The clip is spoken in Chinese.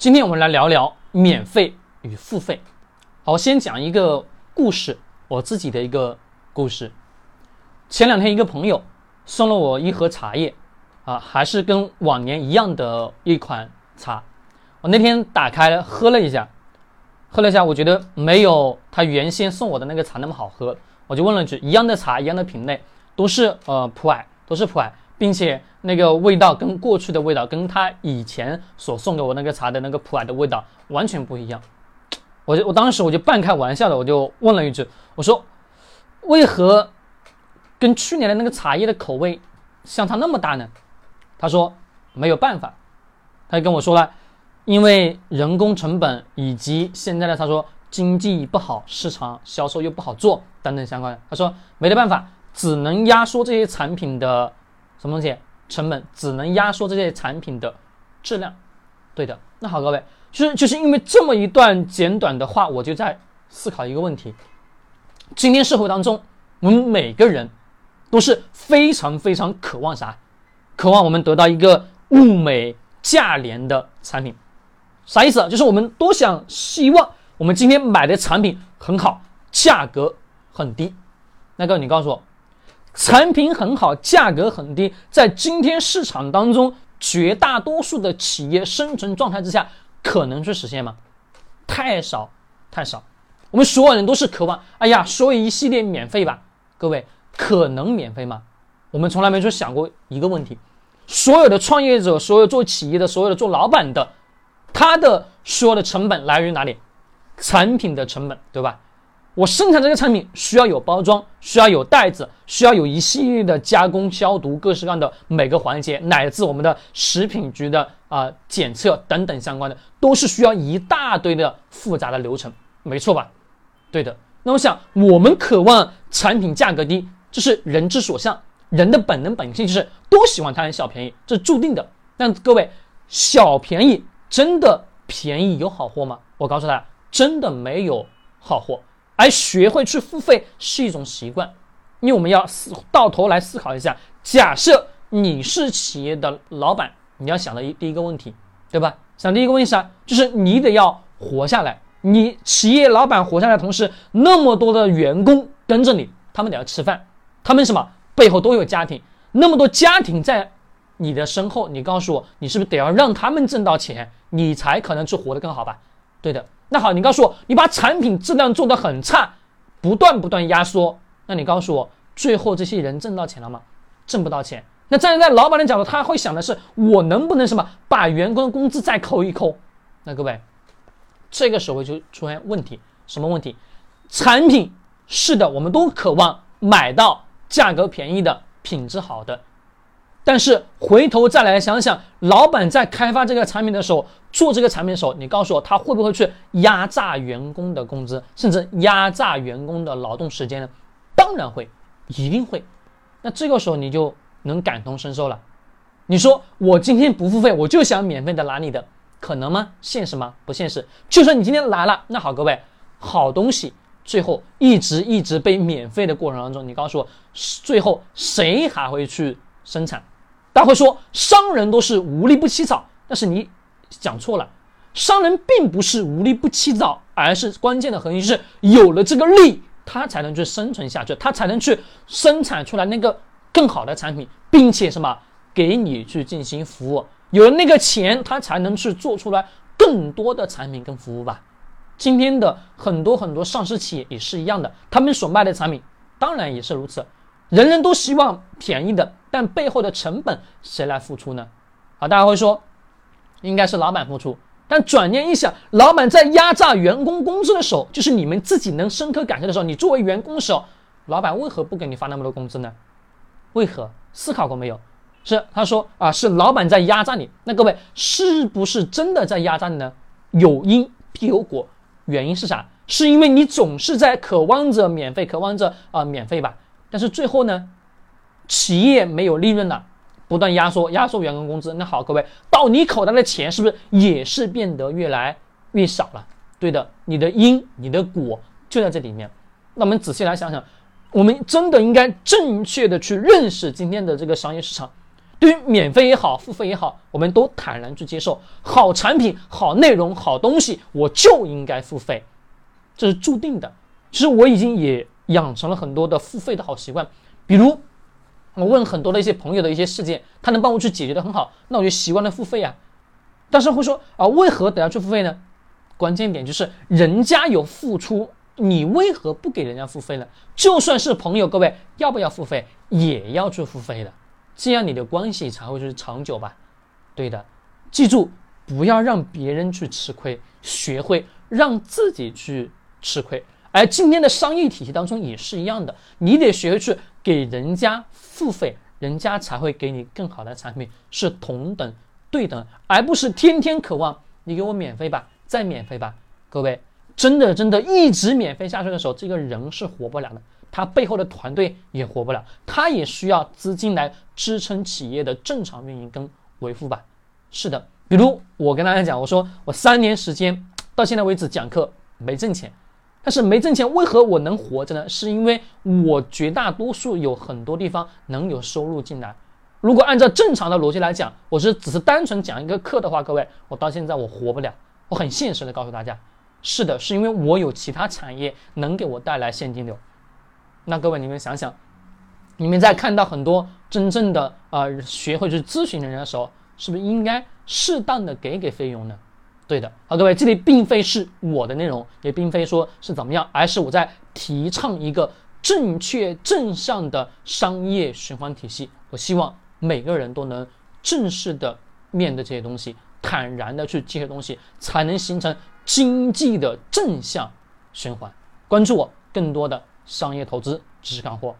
今天我们来聊聊免费与付费。好，先讲一个故事，我自己的一个故事。前两天一个朋友送了我一盒茶叶，啊，还是跟往年一样的一款茶。我那天打开喝了一下，喝了一下，我觉得没有他原先送我的那个茶那么好喝。我就问了句：一样的茶，一样的品类，都是呃普洱，都是普洱，并且那个味道跟过去的味道，跟他以前所送给我那个茶的那个普洱的味道完全不一样。我就我当时我就半开玩笑的，我就问了一句：我说为何？跟去年的那个茶叶的口味相差那么大呢？他说没有办法，他就跟我说了，因为人工成本以及现在的他说经济不好，市场销售又不好做等等相关的，他说没得办法，只能压缩这些产品的什么东西成本，只能压缩这些产品的质量。对的，那好，各位，就是就是因为这么一段简短的话，我就在思考一个问题：今天社会当中，我们每个人。都是非常非常渴望啥？渴望我们得到一个物美价廉的产品，啥意思？就是我们都想希望我们今天买的产品很好，价格很低。那个你告诉我，产品很好，价格很低，在今天市场当中，绝大多数的企业生存状态之下，可能去实现吗？太少，太少。我们所有人都是渴望，哎呀，所有一系列免费吧，各位。可能免费吗？我们从来没去想过一个问题：所有的创业者，所有做企业的，所有的做老板的，他的所有的成本来源于哪里？产品的成本，对吧？我生产这个产品需要有包装，需要有袋子，需要有一系列的加工、消毒，各式各样的每个环节，乃至我们的食品局的啊检测等等相关的，都是需要一大堆的复杂的流程，没错吧？对的。那我想，我们渴望产品价格低。这是人之所向，人的本能本性就是都喜欢贪小便宜，这是注定的。但各位，小便宜真的便宜有好货吗？我告诉大家，真的没有好货。而学会去付费是一种习惯，因为我们要思到头来思考一下：假设你是企业的老板，你要想的一第一个问题，对吧？想第一个问题啥？就是你得要活下来。你企业老板活下来同时，那么多的员工跟着你，他们得要吃饭。他们什么背后都有家庭，那么多家庭在你的身后，你告诉我，你是不是得要让他们挣到钱，你才可能去活得更好吧？对的。那好，你告诉我，你把产品质量做得很差，不断不断压缩，那你告诉我，最后这些人挣到钱了吗？挣不到钱。那站在老板的角度，他会想的是，我能不能什么把员工的工资再扣一扣？那各位，这个时候就出现问题，什么问题？产品是的，我们都渴望买到。价格便宜的，品质好的，但是回头再来想想，老板在开发这个产品的时候，做这个产品的时候，你告诉我他会不会去压榨员工的工资，甚至压榨员工的劳动时间呢？当然会，一定会。那这个时候你就能感同身受了。你说我今天不付费，我就想免费的拿你的，可能吗？现实吗？不现实。就算你今天来了，那好，各位，好东西。最后一直一直被免费的过程当中，你告诉我，最后谁还会去生产？大家会说商人都是无利不起早，但是你讲错了，商人并不是无利不起早，而是关键的核心是有了这个利，他才能去生存下去，他才能去生产出来那个更好的产品，并且什么给你去进行服务，有了那个钱，他才能去做出来更多的产品跟服务吧。今天的很多很多上市企业也是一样的，他们所卖的产品当然也是如此。人人都希望便宜的，但背后的成本谁来付出呢？好，大家会说，应该是老板付出。但转念一想，老板在压榨员工工资的时候，就是你们自己能深刻感受的时候，你作为员工的时候，老板为何不给你发那么多工资呢？为何？思考过没有？是他说啊，是老板在压榨你。那各位是不是真的在压榨你呢？有因必有果。原因是啥？是因为你总是在渴望着免费，渴望着啊免费吧？但是最后呢，企业没有利润了，不断压缩压缩员工工资。那好，各位到你口袋的钱是不是也是变得越来越少了？对的，你的因，你的果就在这里面。那我们仔细来想想，我们真的应该正确的去认识今天的这个商业市场。对于免费也好，付费也好，我们都坦然去接受。好产品、好内容、好东西，我就应该付费，这是注定的。其实我已经也养成了很多的付费的好习惯，比如我问很多的一些朋友的一些事件，他能帮我去解决的很好，那我就习惯了付费啊。但是会说啊，为何得要去付费呢？关键点就是人家有付出，你为何不给人家付费呢？就算是朋友，各位要不要付费，也要去付费的。这样你的关系才会是长久吧？对的，记住不要让别人去吃亏，学会让自己去吃亏。而今天的商业体系当中也是一样的，你得学会去给人家付费，人家才会给你更好的产品，是同等对等，而不是天天渴望你给我免费吧，再免费吧。各位，真的真的一直免费下去的时候，这个人是活不了的。他背后的团队也活不了，他也需要资金来支撑企业的正常运营跟维护吧。是的，比如我跟大家讲，我说我三年时间到现在为止讲课没挣钱，但是没挣钱，为何我能活着呢？是因为我绝大多数有很多地方能有收入进来。如果按照正常的逻辑来讲，我是只是单纯讲一个课的话，各位，我到现在我活不了。我很现实的告诉大家，是的，是因为我有其他产业能给我带来现金流。那各位，你们想想，你们在看到很多真正的呃学会去咨询的人的时候，是不是应该适当的给给费用呢？对的，好，各位，这里并非是我的内容，也并非说是怎么样，而是我在提倡一个正确正向的商业循环体系。我希望每个人都能正式的面对这些东西，坦然的去这些东西，才能形成经济的正向循环。关注我，更多的。商业投资知识干货。